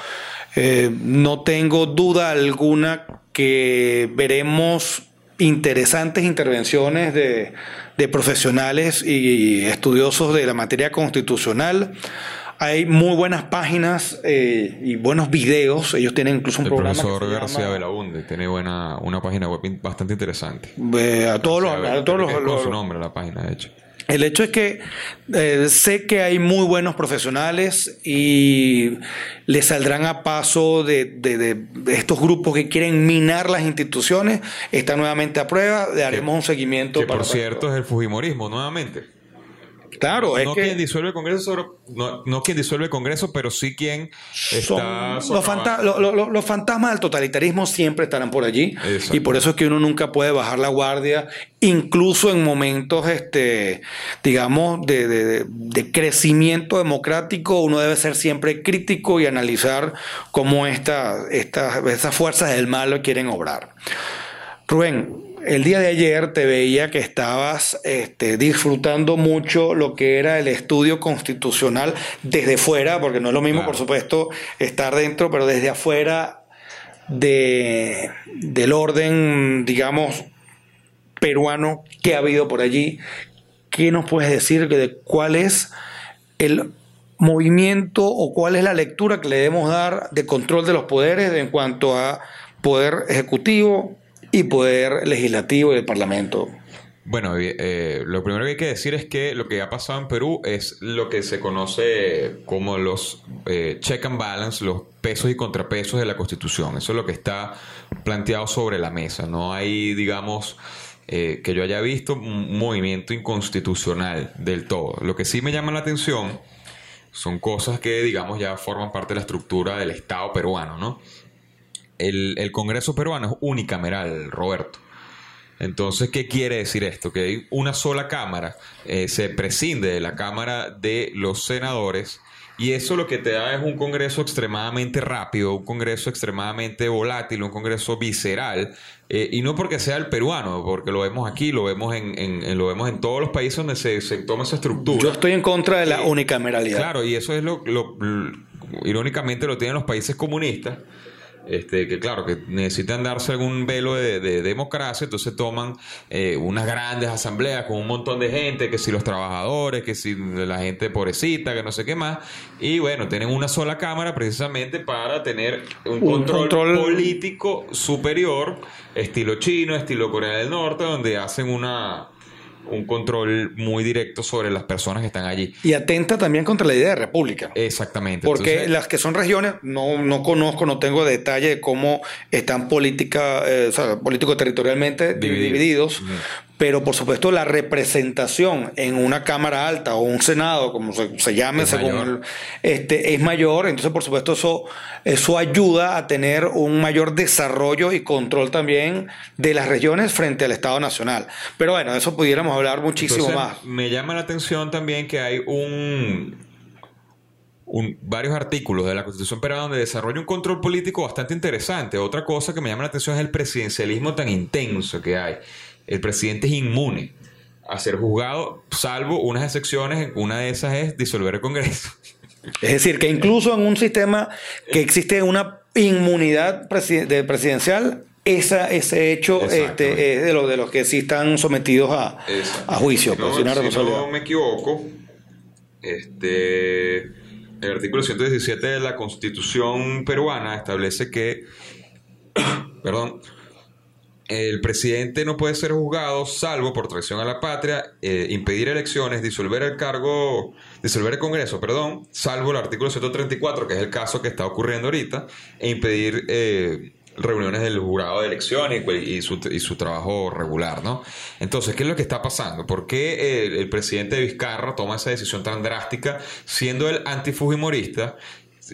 Eh, no tengo duda alguna que veremos interesantes intervenciones de, de profesionales y estudiosos de la materia constitucional. Hay muy buenas páginas eh, y buenos videos. Ellos tienen incluso un El programa. que profesor García llama- tiene buena, una página web bastante interesante. Eh, a todos los, a todos los- los- su nombre la página, de hecho. El hecho es que eh, sé que hay muy buenos profesionales y le saldrán a paso de, de- de- de estos grupos que quieren minar las instituciones. Está nuevamente a prueba. Le haremos un seguimiento Que para por cierto es el Fujimorismo nuevamente. Claro, es no que quien disuelve el Congreso, sobre- no, no quien disuelve el Congreso, pero sí quien son está los, fanta- lo- lo- lo- los fantasmas del totalitarismo siempre estarán por allí. Y por eso es que uno nunca puede bajar la guardia, incluso en momentos, este, digamos, de, de- de- de crecimiento democrático, uno debe ser siempre crítico y analizar cómo esta, esta- esas fuerzas del mal quieren obrar. Rubén, el día de ayer te veía que estabas este, disfrutando mucho lo que era el estudio constitucional desde fuera, porque no es lo mismo, Claro. por supuesto, estar dentro, pero desde afuera de, del orden, digamos, peruano que ha habido por allí. ¿Qué nos puedes decir de cuál es el movimiento o cuál es la lectura que le debemos dar de control de los poderes en cuanto a poder ejecutivo y poder legislativo y del parlamento? Bueno, eh, eh, lo primero que hay que decir es que lo que ha pasado en Perú es lo que se conoce como los eh, check and balance, los pesos y contrapesos de la Constitución. Eso es lo que está planteado sobre la mesa. No hay, digamos, eh, que yo haya visto un movimiento inconstitucional del todo. Lo que sí me llama la atención son cosas que, digamos, ya forman parte de la estructura del Estado peruano, ¿no? El, el Congreso peruano es unicameral, Roberto. Entonces, ¿qué quiere decir esto? Que hay una sola cámara, eh, se prescinde de la Cámara de los Senadores y eso lo que te da es un Congreso extremadamente rápido, un Congreso extremadamente volátil, un Congreso visceral, eh, y no porque sea el peruano, porque lo vemos aquí, lo vemos en, en- en- lo vemos en todos los países donde se, se toma esa estructura. Yo estoy en contra de la unicameralidad. Claro, y eso es lo, lo- l- irónicamente lo tienen los países comunistas, este, que claro, que necesitan darse algún velo de, de democracia, entonces toman eh, unas grandes asambleas con un montón de gente, que si los trabajadores, que si la gente pobrecita, que no sé qué más, y bueno, tienen una sola cámara precisamente para tener un, Un control, control- político superior, estilo chino, estilo Corea del Norte, donde hacen una un control muy directo sobre las personas que están allí. Y atenta también contra la idea de república. Exactamente. Porque Entonces, las que son regiones, no, no conozco, no tengo detalle de cómo están política, eh, o sea, político-territorialmente Dividido. divididos. Pero por supuesto la representación en una Cámara Alta o un Senado, como se, se llame, Es según mayor. el- este, es mayor, entonces por supuesto eso, eso ayuda a tener un mayor desarrollo y control también de las regiones frente al Estado Nacional. Pero bueno, de eso pudiéramos hablar muchísimo entonces, más. Me llama la atención también que hay un, un- varios artículos de la Constitución peruana donde desarrolla un control político bastante interesante. Otra cosa que me llama la atención es el presidencialismo tan intenso que hay. El presidente es inmune a ser juzgado, salvo unas excepciones. Una de esas es disolver el Congreso. Es decir, que incluso en un sistema que existe una inmunidad presiden- de presidencial, esa, ese hecho este, es de, los de los que sí están sometidos a, a juicio. Si no, si no me equivoco, este, el artículo 117 de la Constitución peruana establece que, [coughs] perdón, el presidente no puede ser juzgado salvo por traición a la patria, eh, impedir elecciones, disolver el cargo, disolver el Congreso, perdón, salvo el artículo 134, que es el caso que está ocurriendo ahorita, e impedir eh, reuniones del jurado de elecciones y, su, y su trabajo regular, ¿no? Entonces, ¿qué es lo que está pasando? ¿Por qué el, el presidente Vizcarra toma esa decisión tan drástica siendo el antifujimorista?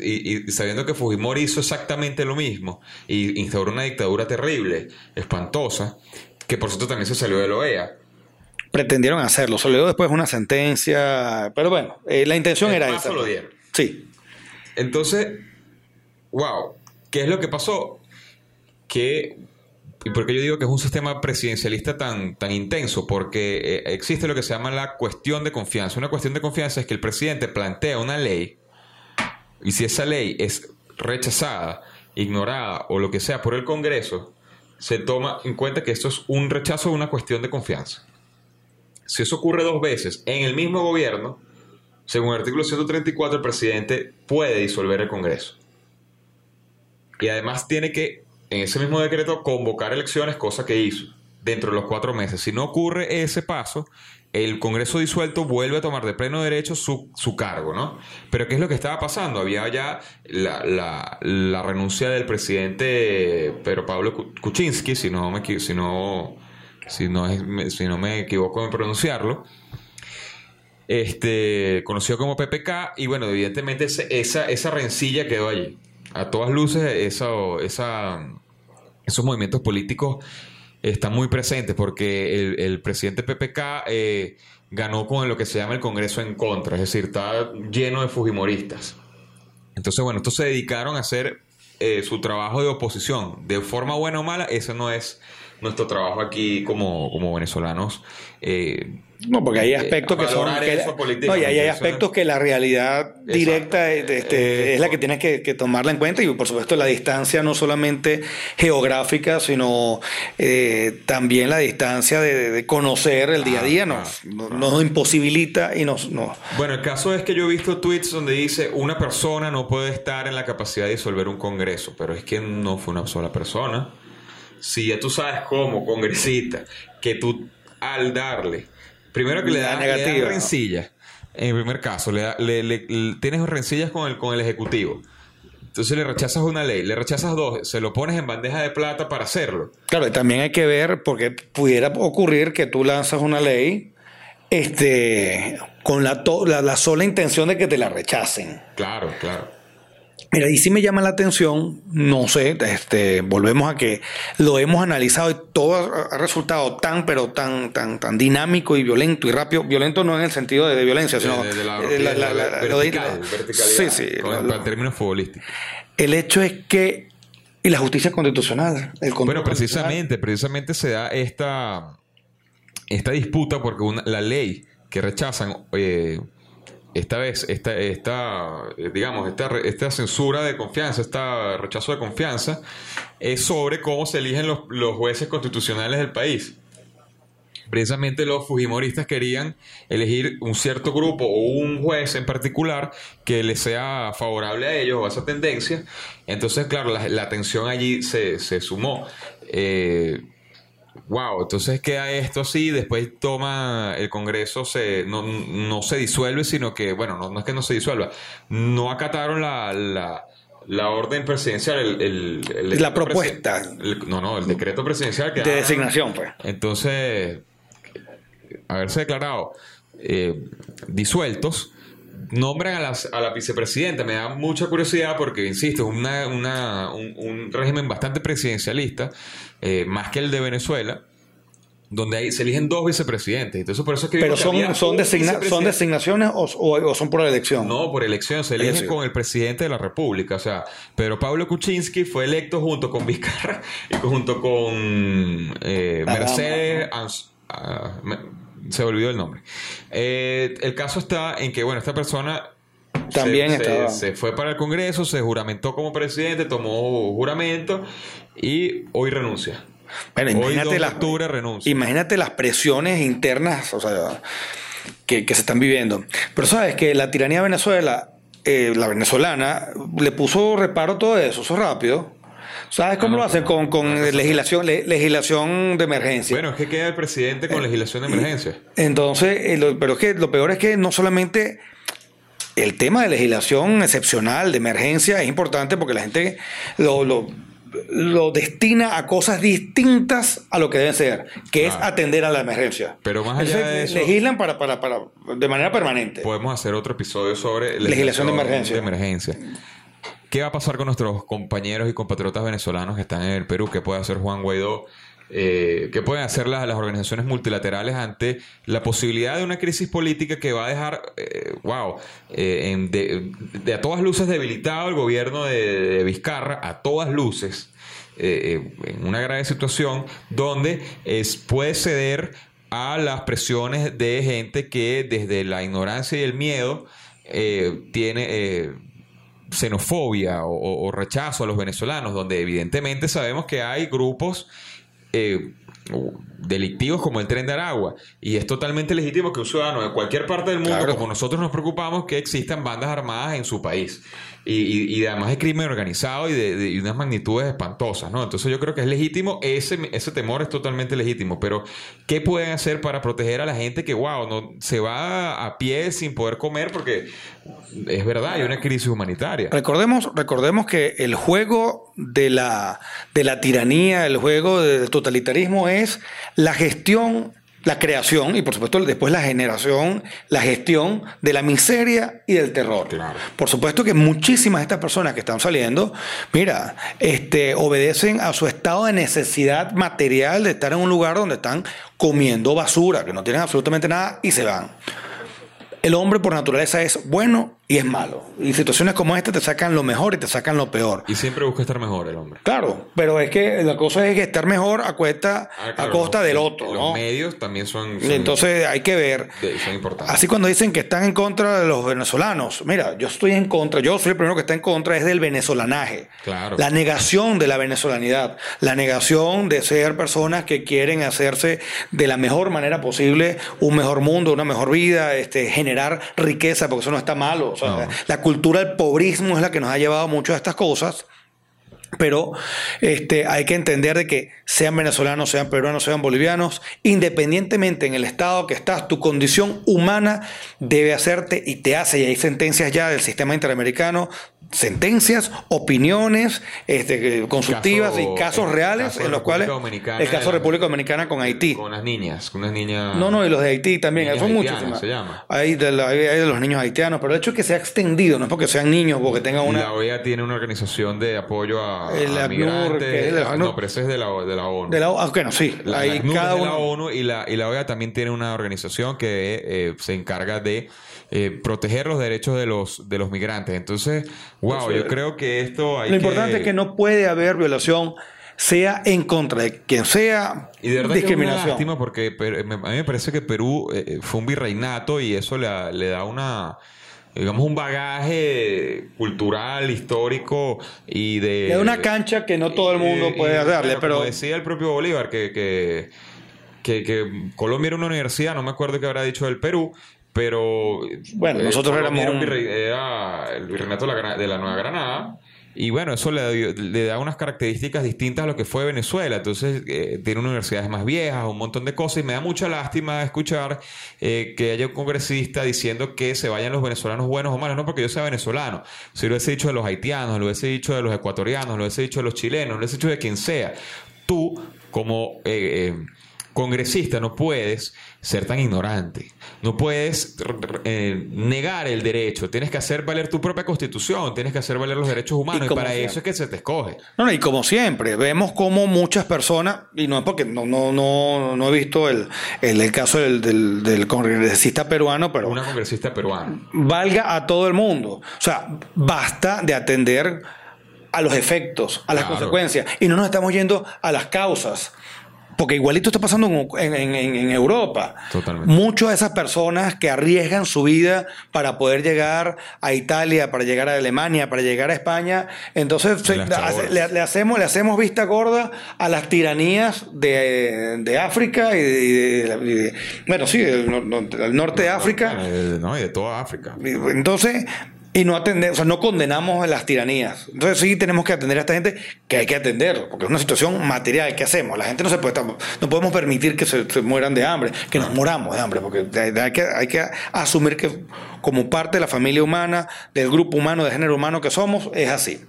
Y, y sabiendo que Fujimori hizo exactamente lo mismo y instauró una dictadura terrible, espantosa, que por cierto también se salió de la OEA. Pretendieron hacerlo, dio después una sentencia, pero bueno, eh, la intención El era paso esa. lo dieron. Sí, Entonces, wow, ¿qué es lo que pasó? Que, y por qué yo digo que es un sistema presidencialista tan, tan intenso, porque eh, existe lo que se llama la cuestión de confianza. Una cuestión de confianza es que el presidente plantea una ley y si esa ley es rechazada, ignorada o lo que sea por el Congreso, se toma en cuenta que esto es un rechazo de una cuestión de confianza. Si eso ocurre dos veces en el mismo gobierno, según el artículo 134, el presidente puede disolver el Congreso. Y además tiene que, en ese mismo decreto, convocar elecciones, cosa que hizo dentro de los cuatro meses. Si no ocurre ese paso, el Congreso disuelto vuelve a tomar de pleno derecho su, su cargo, ¿no? Pero ¿qué es lo que estaba pasando? Había ya la, la- la renuncia del presidente Pedro Pablo Ku- Kuczynski, si no me, si no, si no, si no me equivoco en pronunciarlo. este, conocido como PPK, y bueno, evidentemente esa, esa rencilla quedó allí. A todas luces, eso, esa, esos movimientos políticos están muy presentes porque el, el presidente PPK eh, ganó con lo que se llama el Congreso en contra, es decir, está lleno de fujimoristas. Entonces, bueno, estos se dedicaron a hacer eh, su trabajo de oposición, de forma buena o mala, ese no es nuestro trabajo aquí como, como venezolanos. Eh, no, porque hay aspectos que son. no, y hay, aspectos que la realidad directa este, es la que tienes que, tomarla en cuenta y, por supuesto, la distancia no solamente geográfica, sino eh, también la distancia de, conocer el día a día nos, nos, imposibilita y nos. No. Bueno, el caso es que yo he visto tweets donde dice una persona no puede estar en la capacidad de disolver un congreso, pero es que no fue una sola persona. Si ya tú sabes cómo, congresista, que tú al darle Primero que le da, negativa, rencillas. En el primer caso, le, tienes rencillas con el, con el ejecutivo. Entonces le rechazas una ley, le rechazas dos, se lo pones en bandeja de plata para hacerlo. Claro, y también hay que ver, porque pudiera ocurrir que tú lanzas una ley este, con la, la sola intención de que te la rechacen. Claro, claro. Mira, y sí me llama la atención, no sé, este, volvemos a que lo hemos analizado y todo ha resultado tan, pero tan, tan, tan dinámico y violento y rápido. Violento no en el sentido de, violencia, sino de, la, vertical, sí, sí, en términos futbolísticos. El hecho es que y la justicia constitucional. El bueno, precisamente, precisamente se da esta, esta disputa porque una, la ley que rechazan eh, esta vez, esta, esta eh, digamos, esta, esta censura de confianza, este rechazo de confianza, es sobre cómo se eligen los, los jueces constitucionales del país. Precisamente los fujimoristas querían elegir un cierto grupo o un juez en particular que les sea favorable a ellos o a esa tendencia. Entonces, claro, la, la tensión allí se, se sumó. Eh, Wow, entonces queda esto así, después toma el Congreso, se, no, no se disuelve, sino que, bueno, no, es que no se disuelva, no acataron la, la, orden presidencial, el, la propuesta. no, no, el decreto presidencial que... De designación, pues. Entonces, haberse declarado eh, disueltos, nombran a, las, a, la vicepresidenta. Me da mucha curiosidad porque, insisto, es una, una, un, régimen bastante presidencialista, eh, más que el de Venezuela donde hay, se eligen dos vicepresidentes. Entonces, por eso es que Pero son, son, son designaciones o, son por elección. No, por elección. Se eligen con el presidente de la República. O sea, Pero Pablo Kuczynski fue electo junto con Vizcarra y junto con eh, Mercedes. Ah, se olvidó el nombre. Eh, el caso está en que, bueno, esta persona también se, estaba. Se, fue para el Congreso, se juramentó como presidente, tomó juramento y hoy renuncia. Bueno, imagínate las, renuncia. Imagínate las presiones internas, o sea, que, se están viviendo. Pero sabes que la tiranía de Venezuela, eh, la venezolana, le puso reparo a todo eso, eso rápido. ¿Sabes cómo lo hacen? Con, con legislación, legislación de emergencia. Bueno, es que queda el presidente con legislación de emergencia. Entonces, eh, pero es que lo peor es que no solamente el tema de legislación excepcional, de emergencia, es importante porque la gente lo, lo, destina a cosas distintas a lo que deben ser, que es atender a la emergencia. Pero más allá de eso, legislan para, para, para, de manera permanente. Podemos hacer otro episodio sobre legislación, de emergencia. De emergencia. ¿Qué va a pasar con nuestros compañeros y compatriotas venezolanos que están en el Perú? ¿Qué puede hacer Juan Guaidó? Eh, ¿Qué pueden hacer las, organizaciones multilaterales ante la posibilidad de una crisis política que va a dejar, eh, wow, eh, de, a todas luces debilitado el gobierno de, Vizcarra, a todas luces, en una grave situación donde puede ceder a las presiones de gente que desde la ignorancia y el miedo tiene xenofobia o, rechazo a los venezolanos, donde evidentemente sabemos que hay grupos eh, delictivos como el tren de Aragua. Y es totalmente legítimo que un ciudadano de cualquier parte del mundo, como nosotros nos preocupamos, que existan bandas armadas en su país. Y, y, además de crimen organizado y de, unas magnitudes espantosas, ¿no? Entonces yo creo que es legítimo, ese, ese temor es totalmente legítimo, pero ¿qué pueden hacer para proteger a la gente que, wow, no, se va a pie sin poder comer porque es verdad, hay una crisis humanitaria? Recordemos, recordemos que el juego de la, de la tiranía, el juego del totalitarismo es la gestión la creación y por supuesto después la generación, la gestión de la miseria y del terror. Claro. Por supuesto que muchísimas de estas personas que están saliendo, mira, este, obedecen a su estado de necesidad material de estar en un lugar donde están comiendo basura, que no tienen absolutamente nada y se van. El hombre por naturaleza es bueno y es malo. Y situaciones como esta te sacan lo mejor y te sacan lo peor. Y siempre busca estar mejor el hombre. Claro, pero es que la cosa es que estar mejor a, cuesta, Ah, claro, a costa los- del otro, Los ¿no? medios también son, son- Entonces hay que ver. de- son importantes. Así cuando dicen que están en contra de los venezolanos, mira, yo estoy en contra, yo soy el primero que está en contra, es del venezolanaje. Claro. La negación de la venezolanidad, la negación de ser personas que quieren hacerse de la mejor manera posible un mejor mundo, una mejor vida, este, generar riqueza, porque eso no está malo. La cultura del pobrismo es la que nos ha llevado mucho a estas cosas. Pero este, hay que entender de que sean venezolanos, sean peruanos, sean bolivianos, independientemente en el estado que estás, tu condición humana debe hacerte y te hace, y hay sentencias ya del sistema interamericano, sentencias, opiniones este, consultivas Caso- y casos el reales caso en los cuales... Dominicana, el caso de República Dominicana con Haití. Con unas niñas, con unas niñas. No, no, y los de Haití también, son muchísimas. se llama. Hay de, la- hay de los niños haitianos, pero el hecho es que se ha extendido, no es porque sean niños, porque tengan Y una... la OEA tiene una organización de apoyo a, El a migrantes. que es el ACNUR. no, pero ese es de la, de la ONU. De la, ah, bueno, sí, La, ACNUR cada es de la uno... ONU y la, y la OEA también tiene una organización que eh, se encarga de eh, proteger los derechos de los, de los migrantes. Entonces, wow, yo creo que esto hay Lo importante es que no puede haber violación, sea en contra de quien sea, Y de verdad que es una discriminación. lástima porque a mí me parece que Perú eh, fue un virreinato y eso le, da- le da una digamos un bagaje cultural, histórico y de da una cancha que no todo el mundo y- puede y, darle, pero como decía el propio Bolívar que, que, que, que Colombia era una universidad, no me acuerdo qué habrá dicho del Perú, pero Bueno, eh, nosotros éramos un era el virreinato de la, de la Nueva Granada. Y bueno, eso le da unas características distintas a lo que fue Venezuela. Entonces, eh, tiene universidades más viejas, un montón de cosas. Y me da mucha lástima escuchar eh, que haya un congresista diciendo que se vayan los venezolanos buenos o malos. No porque yo sea venezolano. Si lo hubiese dicho de los haitianos, lo hubiese dicho de los ecuatorianos, lo hubiese dicho de los chilenos, lo hubiese dicho de quien sea. Tú, como eh, eh, congresista, no puedes ser tan ignorante. No puedes eh, negar el derecho. Tienes que hacer valer tu propia constitución. Tienes que hacer valer los derechos humanos. Y, para siempre. eso es que se te escoge. No, no, y como siempre, vemos como muchas personas, y no es porque no, no, no, no he visto el, el, el caso del, del, del congresista peruano, pero Una congresista peruana. valga a todo el mundo. O sea, basta de atender a los efectos, a las Claro. consecuencias, y no nos estamos yendo a las causas. Porque igualito está pasando en, en- en- en Europa. Totalmente. Muchas de esas personas que arriesgan su vida para poder llegar a Italia, para llegar a Alemania, para llegar a España, entonces se- le, le hacemos, le hacemos vista gorda a las tiranías de, de África y de, y bueno, sí, del, del norte de África. De- no, y de toda África. Entonces, y no atender, o sea, no condenamos las tiranías. Entonces sí tenemos que atender a esta gente que hay que atender, porque es una situación material. ¿Qué hacemos? La gente no se puede, no podemos permitir que se, mueran de hambre, que nos moramos de hambre, porque hay, hay que, hay que asumir que como parte de la familia humana, del grupo humano, del género humano que somos, es así.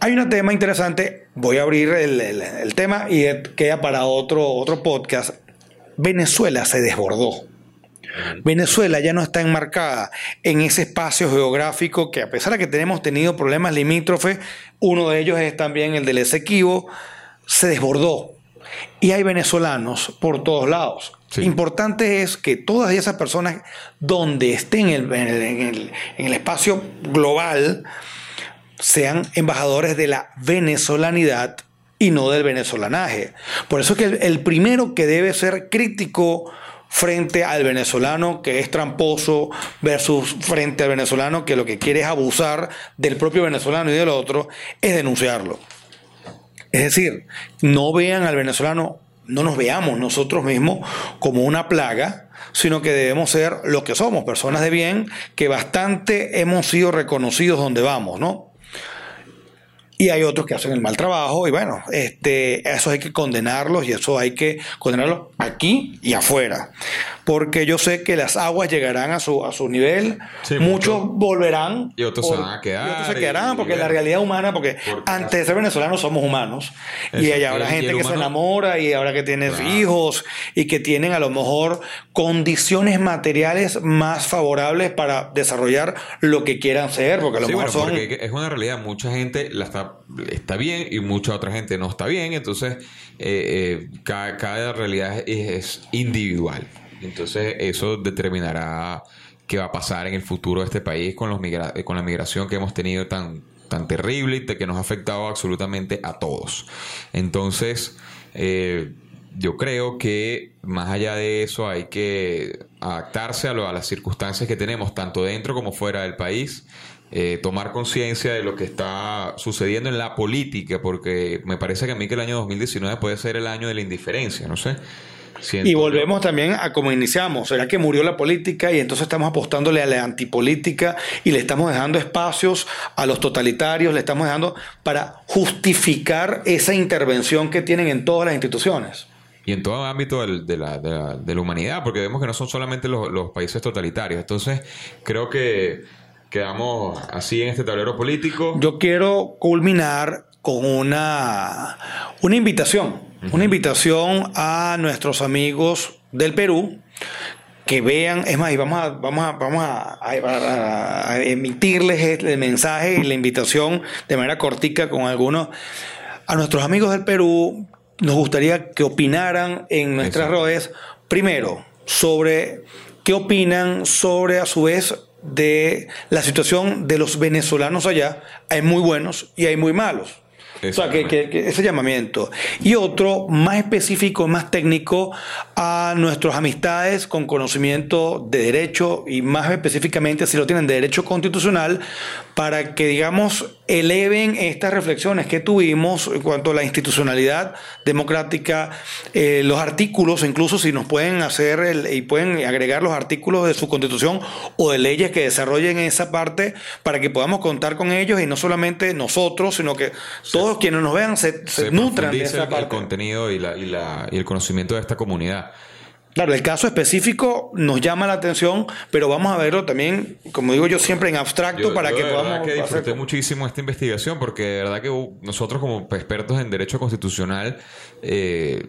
Hay un tema interesante, voy a abrir el, el- el tema y queda para otro, otro podcast. Venezuela se desbordó. Venezuela ya no está enmarcada en ese espacio geográfico que a pesar de que tenemos tenido problemas limítrofes, uno de ellos es también el del Esequibo, se desbordó. Y hay venezolanos por todos lados. Sí. Importante es que todas esas personas donde estén en el, en el- en espacio global sean embajadores de la venezolanidad y no del venezolanaje. Por eso es que el, el primero que debe ser crítico frente al venezolano que es tramposo versus frente al venezolano que lo que quiere es abusar del propio venezolano y del otro, es denunciarlo. Es decir, no vean al venezolano, no nos veamos nosotros mismos como una plaga, sino que debemos ser lo que somos, personas de bien, que bastante hemos sido reconocidos donde vamos, ¿no? Y hay otros que hacen el mal trabajo y bueno, este, eso hay que condenarlos y eso hay que condenarlos aquí y afuera. Porque yo sé que las aguas llegarán a su, a su nivel, muchos volverán. Y otros se van a quedar. Y otros se quedarán, porque la realidad humana, porque, antes de ser venezolanos somos humanos. y hay habrá gente que se enamora y ahora que tiene hijos y que tienen a lo mejor condiciones materiales más favorables para desarrollar lo que quieran ser, porque a lo mejor son... es una realidad, mucha gente la está está, bien y mucha otra gente no está bien. Entonces, eh, eh, cada, realidad es, individual. Entonces, eso determinará qué va a pasar en el futuro de este país con, los con la migración que hemos tenido tan, tan terrible y que nos ha afectado absolutamente a todos. Entonces, eh, yo creo que más allá de eso hay que adaptarse a, a las circunstancias que tenemos, tanto dentro como fuera del país. Eh, tomar conciencia de lo que está sucediendo en la política, porque me parece que a mí que el año 2019 puede ser el año de la indiferencia, no sé. y volvemos también a cómo iniciamos. ¿Será que murió la política y entonces estamos apostándole a la antipolítica y le estamos dejando espacios a los totalitarios, le estamos dejando para justificar esa intervención que tienen en todas las instituciones? y en todo ámbito de, la, de, la, humanidad, porque vemos que no son solamente los, los, países totalitarios. Entonces, creo que quedamos así en este tablero político. Yo quiero culminar con una, una invitación, una invitación a nuestros amigos del Perú que vean, es más, y vamos a, vamos a, vamos a, emitirles el mensaje y la invitación de manera cortica con algunos. A nuestros amigos del Perú, nos gustaría que opinaran en nuestras redes, primero, sobre qué opinan sobre, a su vez, de la situación de los venezolanos allá. Hay muy buenos y hay muy malos. O sea, que, ese llamamiento. Y otro más específico, más técnico, a nuestras amistades con conocimiento de derecho y más específicamente si lo tienen de derecho constitucional, para que, digamos, eleven estas reflexiones que tuvimos en cuanto a la institucionalidad democrática, eh, los artículos, incluso si nos pueden hacer el, y pueden agregar los artículos de su constitución o de leyes que desarrollen esa parte para que podamos contar con ellos y no solamente nosotros, sino que todos quienes nos vean se, nutran de esa parte. El contenido y, la, y, la, y el conocimiento de esta comunidad. Claro, el caso específico nos llama la atención, pero vamos a verlo también, como digo yo siempre, en abstracto para que podamos. que disfruté muchísimo esta investigación porque de verdad que nosotros como expertos en derecho constitucional eh,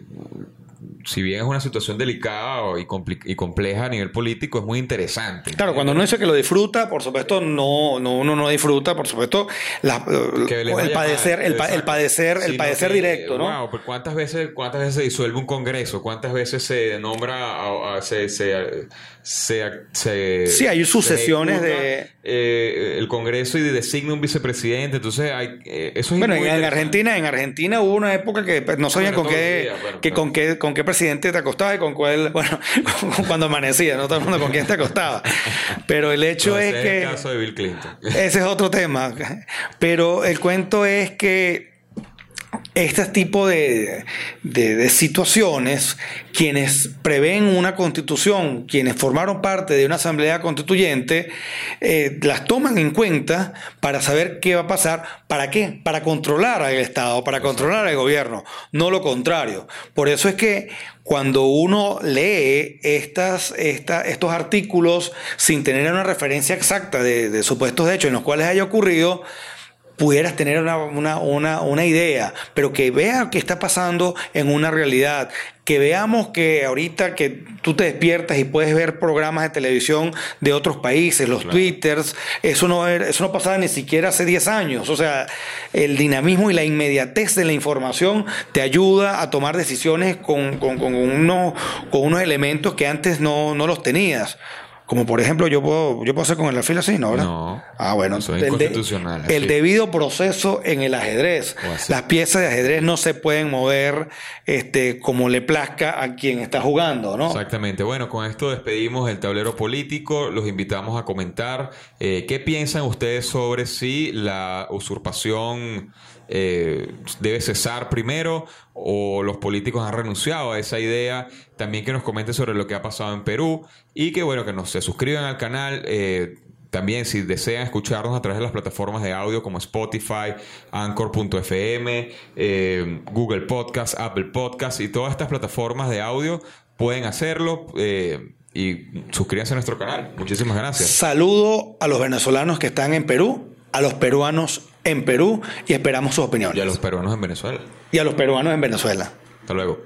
si bien es una situación delicada y, y, compleja a nivel político, es muy interesante. Claro, cuando uno dice que lo disfruta, por supuesto, no, no uno no disfruta, por supuesto, el, padecer, el, padecer, el padecer directo, ¿no? Wow, pues cuántas veces, cuántas veces se disuelve un congreso, cuántas veces se nombra, se, se, se, sí, hay sucesiones de eh, el Congreso y designa un vicepresidente, entonces hay eh, eso es bueno en, Argentina, en Argentina hubo una época que pues, no sabían con qué, que con qué, con qué presidente te acostaba y con cuál, [laughs] bueno, cuando amanecía, no todo el mundo con quién te acostaba, pero el hecho es que el caso de Bill Clinton. ese es otro tema, pero el cuento es que este tipo de, situaciones, quienes prevén una constitución, quienes formaron parte de una asamblea constituyente, eh, las toman en cuenta para saber qué va a pasar. ¿Para qué? Para controlar al Estado, para controlar al gobierno, no lo contrario. Por eso es que cuando uno lee estas, estos artículos sin tener una referencia exacta de, de supuestos hechos en los cuales haya ocurrido, pudieras tener una, una, una, idea, pero que vea qué está pasando en una realidad, que veamos que ahorita que tú te despiertas y puedes ver programas de televisión de otros países, los twitters, eso no, eso no pasaba ni siquiera hace 10 años. O sea, el dinamismo y la inmediatez de la información te ayuda a tomar decisiones con, con, con, unos, con unos elementos que antes no, no los tenías. Como por ejemplo, yo puedo, yo puedo hacer con el alfil así, ¿no? No. Ah, bueno. Eso es inconstitucional. el debido proceso en el ajedrez. Las piezas de ajedrez no se pueden mover este, como le plazca a quien está jugando, ¿no? Exactamente. Bueno, con esto despedimos el tablero político. Los invitamos a comentar eh, qué piensan ustedes sobre si la usurpación eh, debe cesar primero o los políticos han renunciado a esa idea. También que nos comenten sobre lo que ha pasado en Perú y que bueno, que nos se suscriban al canal. Eh, también si desean escucharnos a través de las plataformas de audio como Spotify, Anchor.fm, eh, Google Podcast, Apple Podcast y todas estas plataformas de audio, pueden hacerlo. Y suscríbanse a nuestro canal. Muchísimas gracias. Saludo a los venezolanos que están en Perú, a los peruanos en Perú y esperamos sus opiniones. Y a los peruanos en Venezuela. Y a los peruanos en Venezuela. Hasta luego.